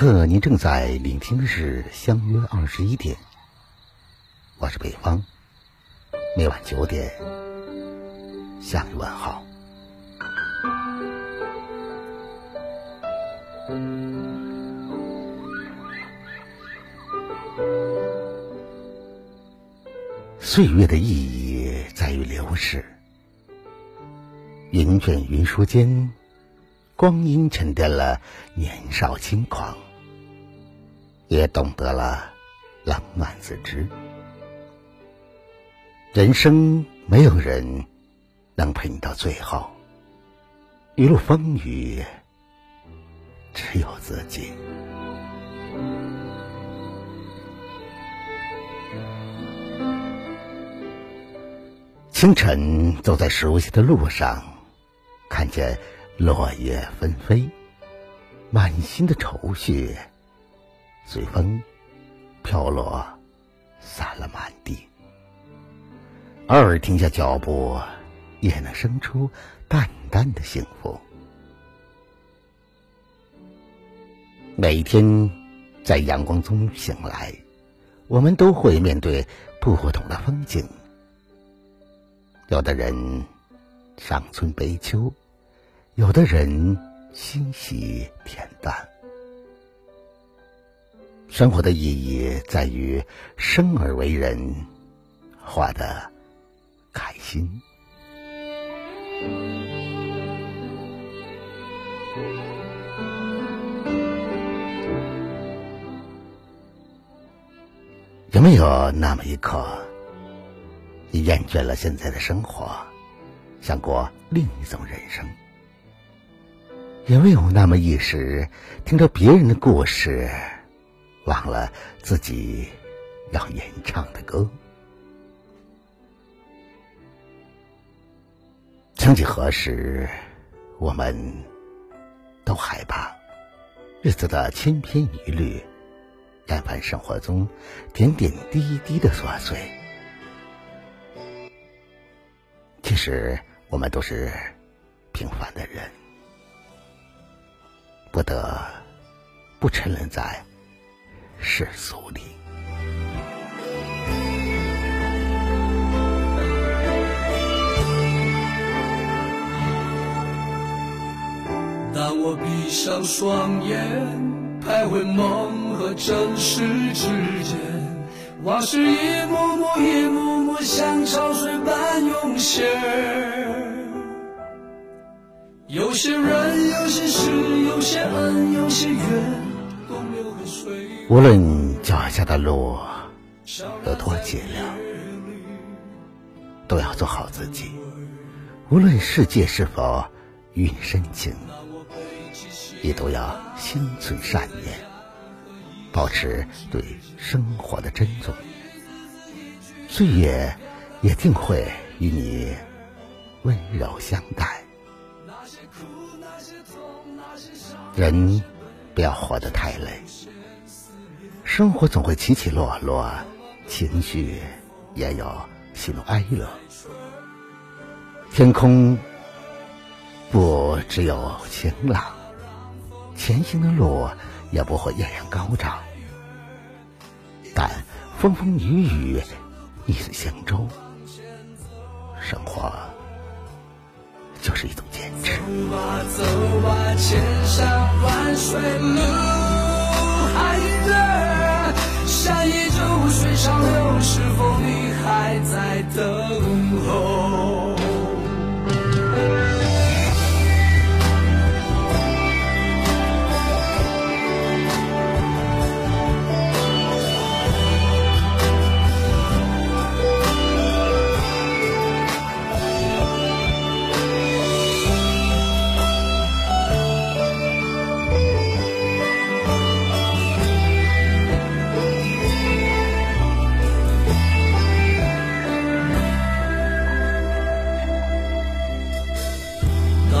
刻您正在聆听的是《相约二十一点》，我是北方，每晚九点向你问好。岁月的意义在于流逝，云卷云舒间，光阴沉淀了年少轻狂，也懂得了冷暖自知。人生没有人能陪你到最后，一路风雨。只有自己。清晨走在熟悉的路上，看见落叶纷飞，满心的愁绪随风飘落，散了满地。偶尔停下脚步，也能生出淡淡的幸福。每天，在阳光中醒来，我们都会面对不同的风景。有的人伤春悲秋，有的人欣喜恬淡。生活的意义在于生而为人，活得开心。有没有那么一刻，你厌倦了现在的生活，想过另一种人生？有没有那么一时，听着别人的故事，忘了自己要演唱的歌？曾几何时，我们都害怕日子的千篇一律。厌烦生活中点点滴滴的琐碎，其实我们都是平凡的人，不得不沉沦在世俗里。当我闭上双眼。徘徊梦和真实之间，往事一幕幕一幕幕像潮水般涌现。有些人，有些事，有些恩，有些怨，无论脚下的路有多寂寥，都要做好自己。无论世界是否与你深情。也都要心存善念，保持对生活的珍重，岁月也定会与你温柔相待。人不要活得太累，生活总会起起落落，情绪也有喜怒哀乐。天空不只有晴朗。前行的路也不会艳阳高照，但风风雨雨逆水行舟，生活就是一种坚持。走吧，走吧，千山万水路是否你还在等？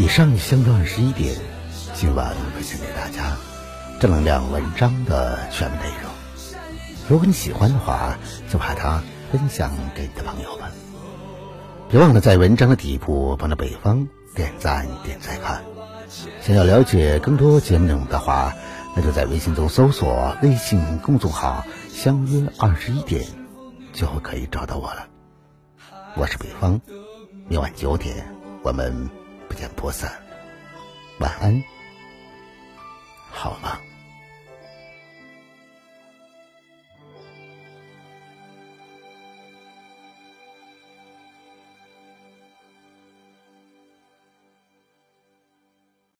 以上相约二十一点，今晚分享给大家正能量文章的全部内容。如果你喜欢的话，就把它分享给你的朋友们。别忘了在文章的底部帮着北方点赞点赞看。想要了解更多节目内容的话，那就在微信中搜索微信公众号“相约二十一点”，就可以找到我了。我是北方，明晚九点我们不见不散。晚安，好梦。